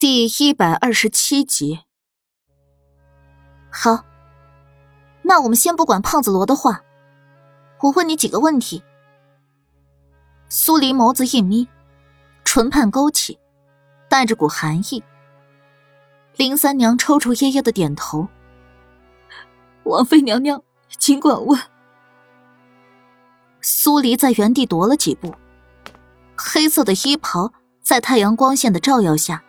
第一百二十七集。好，那我们先不管胖子罗的话，我问你几个问题。苏黎眸子一眯，唇畔勾起，带着股寒意。林三娘抽抽噎噎的点头。王妃娘娘，尽管问。苏黎在原地踱了几步，黑色的衣袍在太阳光线的照耀下。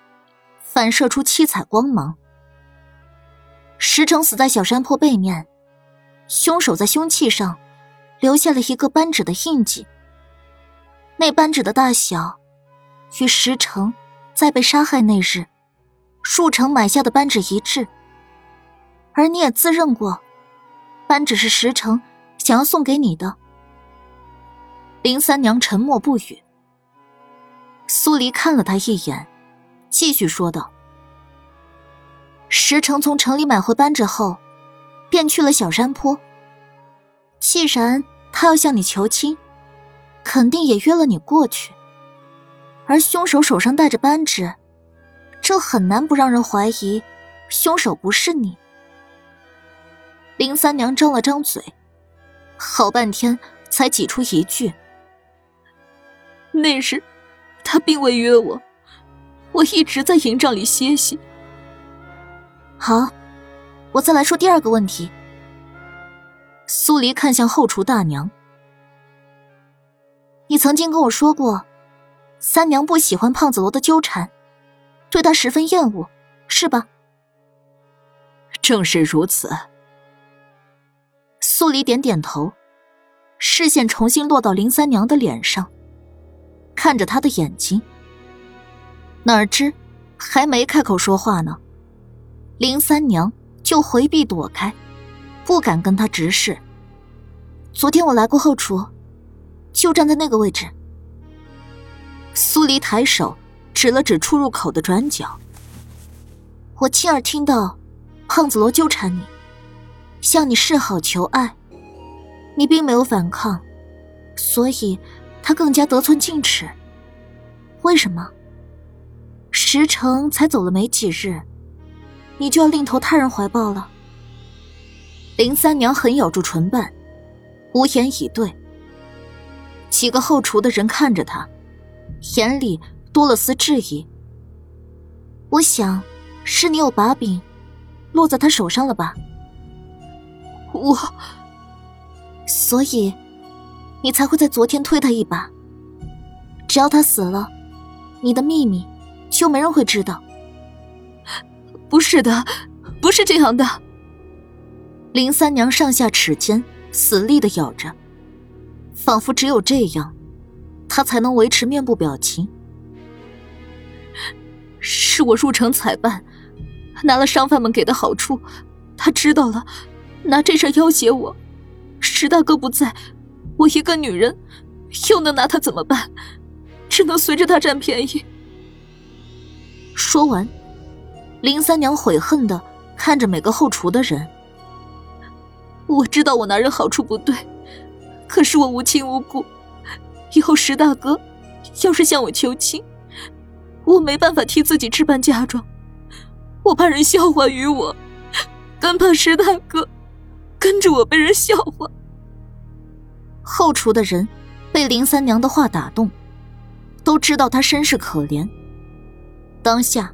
反射出七彩光芒。石城死在小山坡背面，凶手在凶器上留下了一个扳指的印记。那扳指的大小，与石城在被杀害那日，树城买下的扳指一致。而你也自认过，扳指是石城想要送给你的。林三娘沉默不语。苏黎看了他一眼。继续说道：“石城从城里买回扳指后，便去了小山坡。既然他要向你求亲，肯定也约了你过去。而凶手手上戴着扳指，这很难不让人怀疑，凶手不是你。”林三娘张了张嘴，好半天才挤出一句：“那时，他并未约我。”我一直在营帐里歇息。好，我再来说第二个问题。苏黎看向后厨大娘：“你曾经跟我说过，三娘不喜欢胖子罗的纠缠，对他十分厌恶，是吧？”正是如此。苏黎点点头，视线重新落到林三娘的脸上，看着她的眼睛。哪知，还没开口说话呢，林三娘就回避躲开，不敢跟他直视。昨天我来过后厨，就站在那个位置。苏黎抬手指了指出入口的转角，我亲耳听到胖子罗纠缠你，向你示好求爱，你并没有反抗，所以他更加得寸进尺。为什么？石城才走了没几日，你就要另投他人怀抱了。林三娘狠咬住唇瓣，无言以对。几个后厨的人看着他，眼里多了丝质疑。我想，是你有把柄，落在他手上了吧？我，所以，你才会在昨天推他一把。只要他死了，你的秘密。就没人会知道。不是的，不是这样的。林三娘上下齿间死力的咬着，仿佛只有这样，她才能维持面部表情。是我入城采办，拿了商贩们给的好处，他知道了，拿这事要挟我。石大哥不在，我一个女人，又能拿他怎么办？只能随着他占便宜。说完，林三娘悔恨的看着每个后厨的人。我知道我拿人好处不对，可是我无亲无故，以后石大哥要是向我求亲，我没办法替自己置办嫁妆，我怕人笑话于我，更怕石大哥跟着我被人笑话。后厨的人被林三娘的话打动，都知道她身世可怜。当下，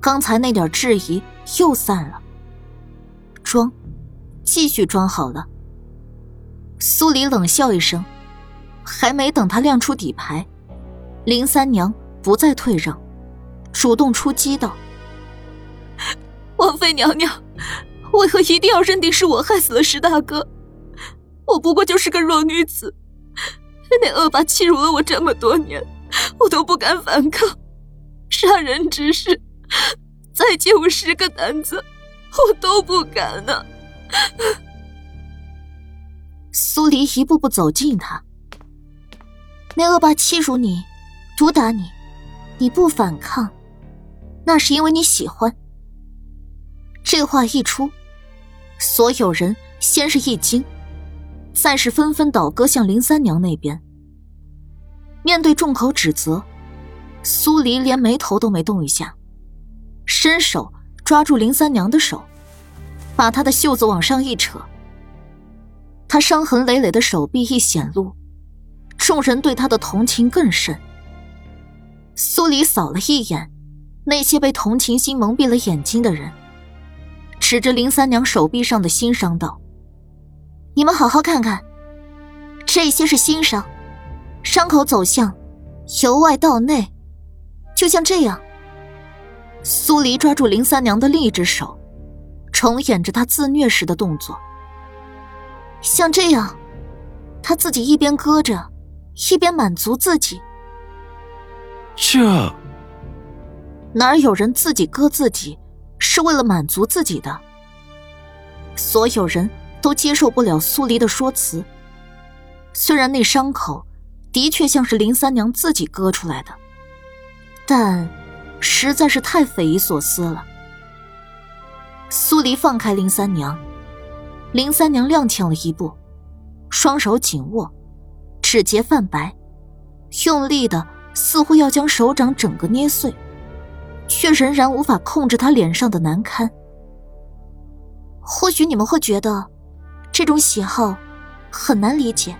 刚才那点质疑又散了。装，继续装好了。苏黎冷笑一声，还没等他亮出底牌，林三娘不再退让，主动出击道：“王妃娘娘，为何一定要认定是我害死了石大哥？我不过就是个弱女子，那恶霸欺辱了我这么多年，我都不敢反抗。”杀人之事，再借我十个胆子，我都不敢呢。苏黎一步步走近他，那恶霸欺辱你，毒打你，你不反抗，那是因为你喜欢。这话一出，所有人先是一惊，再是纷纷倒戈向林三娘那边。面对众口指责。苏黎连眉头都没动一下，伸手抓住林三娘的手，把她的袖子往上一扯。他伤痕累累的手臂一显露，众人对他的同情更甚。苏黎扫了一眼那些被同情心蒙蔽了眼睛的人，指着林三娘手臂上的新伤道：“你们好好看看，这些是新伤，伤口走向由外到内，就像这样。”苏黎抓住林三娘的另一只手，重演着她自虐时的动作。像这样，他自己一边割着，一边满足自己。这哪有人自己割自己是为了满足自己的？所有人都接受不了苏黎的说辞。虽然那伤口的确像是林三娘自己割出来的，但实在是太匪夷所思了。苏黎放开林三娘。林三娘踉跄了一步，双手紧握，指节泛白，用力的似乎要将手掌整个捏碎，却仍然无法控制她脸上的难堪。或许你们会觉得，这种喜好很难理解。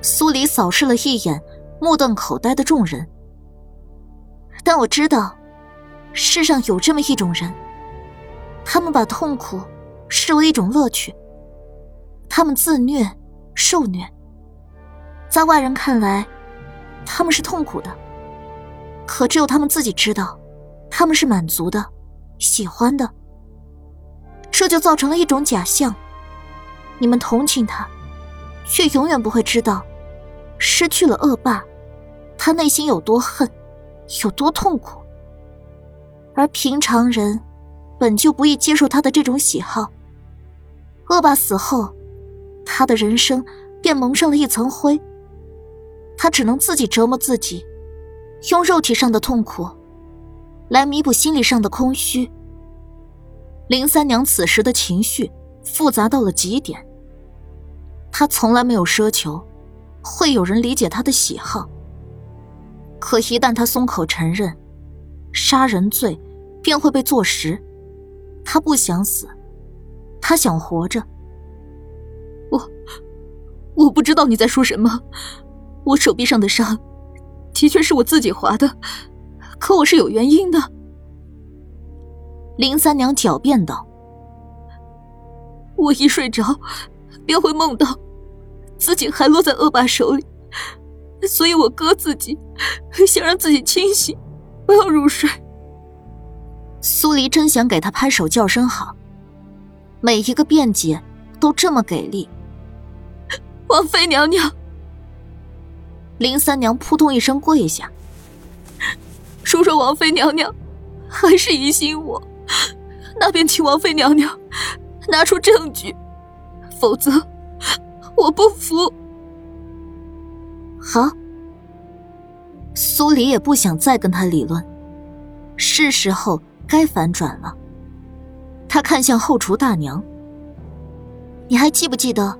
苏黎扫视了一眼目瞪口呆的众人，但我知道，世上有这么一种人，他们把痛苦。视为一种乐趣，他们自虐、受虐，在外人看来，他们是痛苦的，可只有他们自己知道，他们是满足的、喜欢的。这就造成了一种假象：你们同情他，却永远不会知道，失去了恶霸，他内心有多恨，有多痛苦。而平常人，本就不易接受他的这种喜好。恶霸死后，他的人生便蒙上了一层灰。他只能自己折磨自己，用肉体上的痛苦来弥补心理上的空虚。林三娘此时的情绪复杂到了极点。她从来没有奢求会有人理解她的喜好，可一旦他松口承认杀人罪，便会被坐实。他不想死。他想活着。我，我不知道你在说什么。我手臂上的伤，的确是我自己划的，可我是有原因的。林三娘狡辩道：“我一睡着，便会梦到自己还落在恶霸手里，所以我割自己，想让自己清醒，不要入睡。”苏黎真想给他拍手叫声好。每一个辩解都这么给力，王妃娘娘。林三娘扑通一声跪下，叔说王妃娘娘还是疑心我，那便请王妃娘娘拿出证据，否则我不服。好，苏黎也不想再跟他理论，是时候该反转了。他看向后厨大娘：“你还记不记得，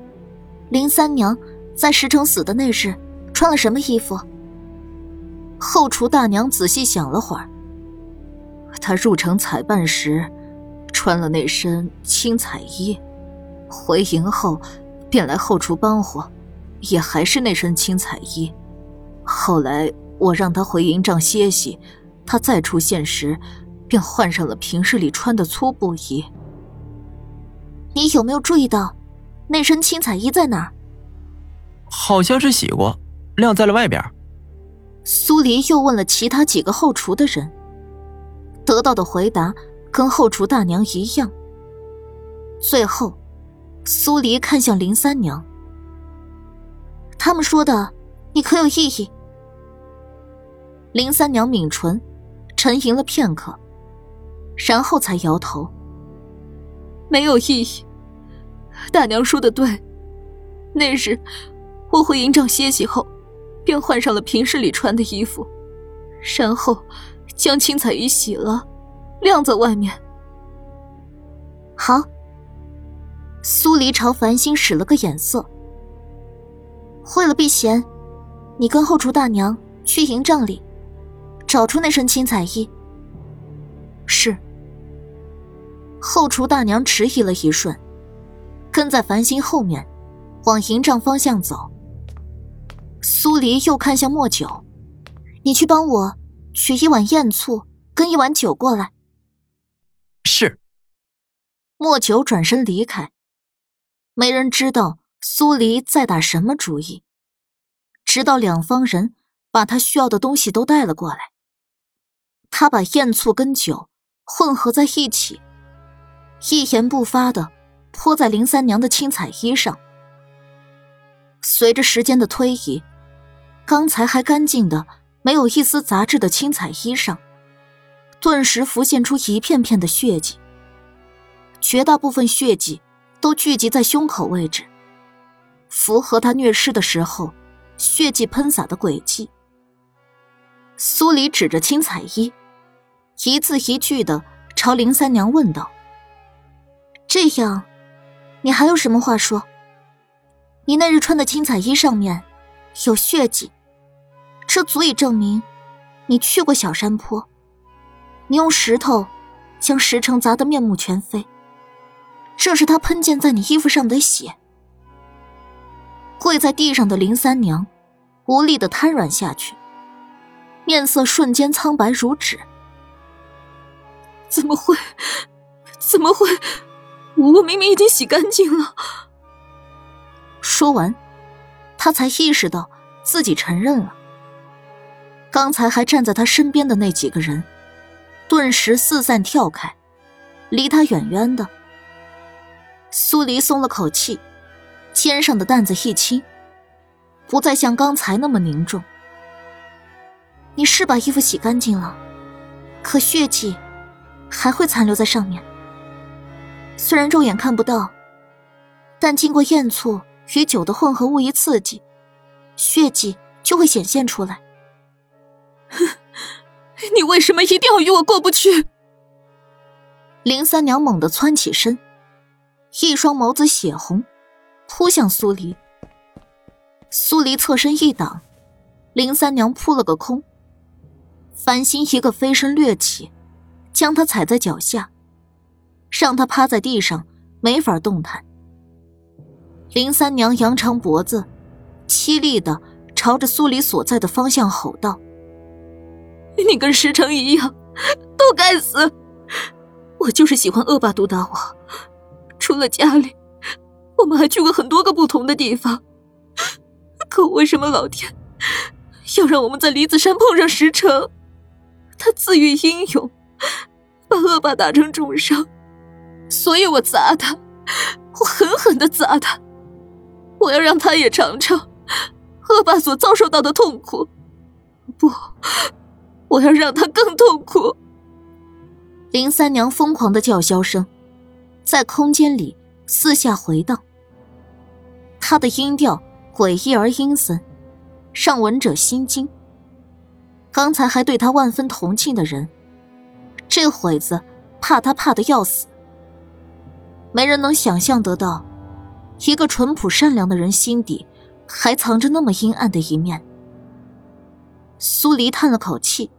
林三娘在石城死的那日穿了什么衣服？”后厨大娘仔细想了会儿：“她入城采办时，穿了那身青彩衣；回营后，便来后厨帮活，也还是那身青彩衣。后来我让他回营帐歇息，他再出现时。”便换上了平日里穿的粗布衣。你有没有注意到，那身青彩衣在哪儿？好像是洗过，晾在了外边。苏黎又问了其他几个后厨的人，得到的回答跟后厨大娘一样。最后，苏黎看向林三娘，他们说的，你可有异议？林三娘抿唇，沉吟了片刻。然后才摇头。没有意义。大娘说的对，那日我回营帐歇息后，便换上了平日里穿的衣服，然后将青彩衣洗了，晾在外面。好。苏黎朝繁星使了个眼色。为了避嫌，你跟后厨大娘去营帐里，找出那身青彩衣。是后厨大娘迟疑了一瞬，跟在繁星后面，往营帐方向走。苏黎又看向莫九：“你去帮我取一碗燕醋跟一碗酒过来。”是。莫九转身离开。没人知道苏黎在打什么主意，直到两方人把他需要的东西都带了过来。他把燕醋跟酒混合在一起，一言不发的泼在林三娘的青彩衣上。随着时间的推移，刚才还干净的没有一丝杂质的青彩衣上，顿时浮现出一片片的血迹。绝大部分血迹都聚集在胸口位置，符合他虐尸的时候血迹喷洒的轨迹。苏黎指着青彩衣，一字一句的朝林三娘问道：“这样，你还有什么话说？你那日穿的青彩衣上面有血迹，这足以证明你去过小山坡。你用石头将石城砸得面目全非，这是他喷溅在你衣服上的血。”跪在地上的林三娘无力的瘫软下去。面色瞬间苍白如纸。怎么会？怎么会？我明明已经洗干净了。说完，他才意识到自己承认了。刚才还站在他身边的那几个人，顿时四散跳开，离他远远的。苏黎松了口气，肩上的担子一轻，不再像刚才那么凝重。你是把衣服洗干净了，可血迹还会残留在上面。虽然肉眼看不到，但经过燕醋与酒的混合物一刺激，血迹就会显现出来。哼，你为什么一定要与我过不去？林三娘猛地蹿起身，一双眸子血红，扑向苏黎。苏黎侧身一挡，林三娘扑了个空。繁星一个飞身掠起，将他踩在脚下，让他趴在地上，没法动弹。林三娘扬长脖子，凄厉的朝着苏黎所在的方向吼道：“你跟石城一样，都该死！我就是喜欢恶霸毒打我。除了家里，我们还去过很多个不同的地方。可为什么老天要让我们在离子山碰上石城？”他自诩英勇，把恶霸打成重伤，所以我砸他，我狠狠的砸他，我要让他也尝尝恶霸所遭受到的痛苦。不，我要让他更痛苦。林三娘疯狂的叫嚣声，在空间里四下回荡。他的音调诡异而阴森，让闻者心惊。刚才还对他万分同情的人，这会子怕他怕的要死。没人能想象得到，一个淳朴善良的人心底还藏着那么阴暗的一面。苏黎叹了口气：“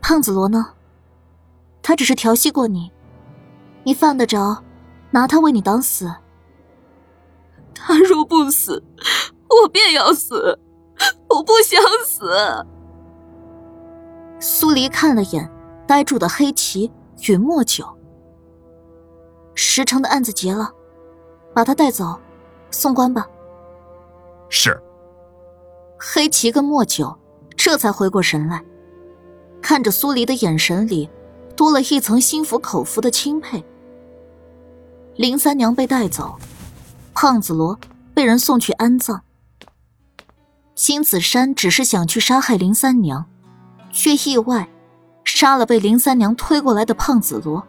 胖子罗呢？他只是调戏过你，你犯得着拿他为你挡死？他若不死，我便要死。”我不想死。苏黎看了眼呆住的黑棋与莫九，石城的案子结了，把他带走，送官吧。是。黑棋跟莫九这才回过神来，看着苏黎的眼神里多了一层心服口服的钦佩。林三娘被带走，胖子罗被人送去安葬。金子山只是想去杀害林三娘，却意外杀了被林三娘推过来的胖子罗。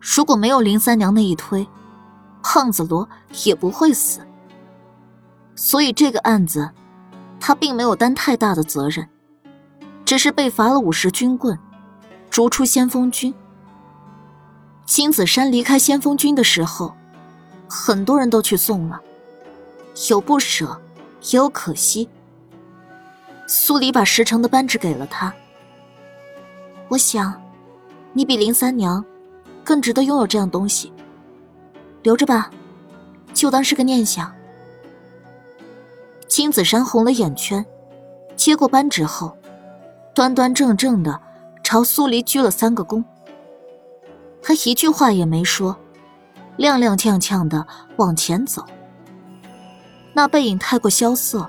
如果没有林三娘那一推，胖子罗也不会死。所以这个案子，他并没有担太大的责任，只是被罚了五十军棍，逐出先锋军。金子山离开先锋军的时候，很多人都去送了，有不舍。也有可惜。苏黎把石城的扳指给了他。我想，你比林三娘更值得拥有这样东西。留着吧，就当是个念想。金子山红了眼圈，接过扳指后，端端正正的朝苏黎鞠了三个躬。他一句话也没说，踉踉跄跄的往前走。那背影太过萧瑟，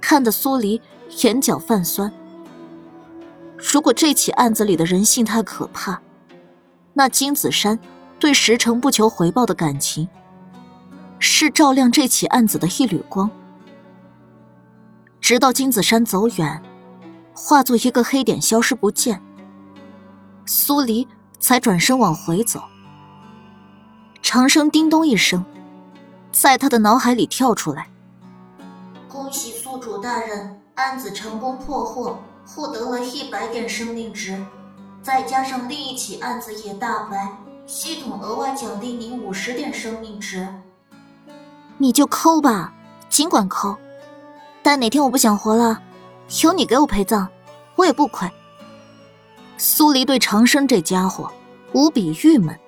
看得苏黎眼角泛酸。如果这起案子里的人性太可怕，那金子山对石城不求回报的感情，是照亮这起案子的一缕光。直到金子山走远，化作一个黑点消失不见，苏黎才转身往回走。长生叮咚一声，在他的脑海里跳出来：“恭喜宿主大人，案子成功破获。”获得了一百点生命值，再加上另一起案子也大白，系统额外奖励您五十点生命值。你就抠吧，尽管抠。但哪天我不想活了，有你给我陪葬，我也不亏。苏黎对长生这家伙无比郁闷。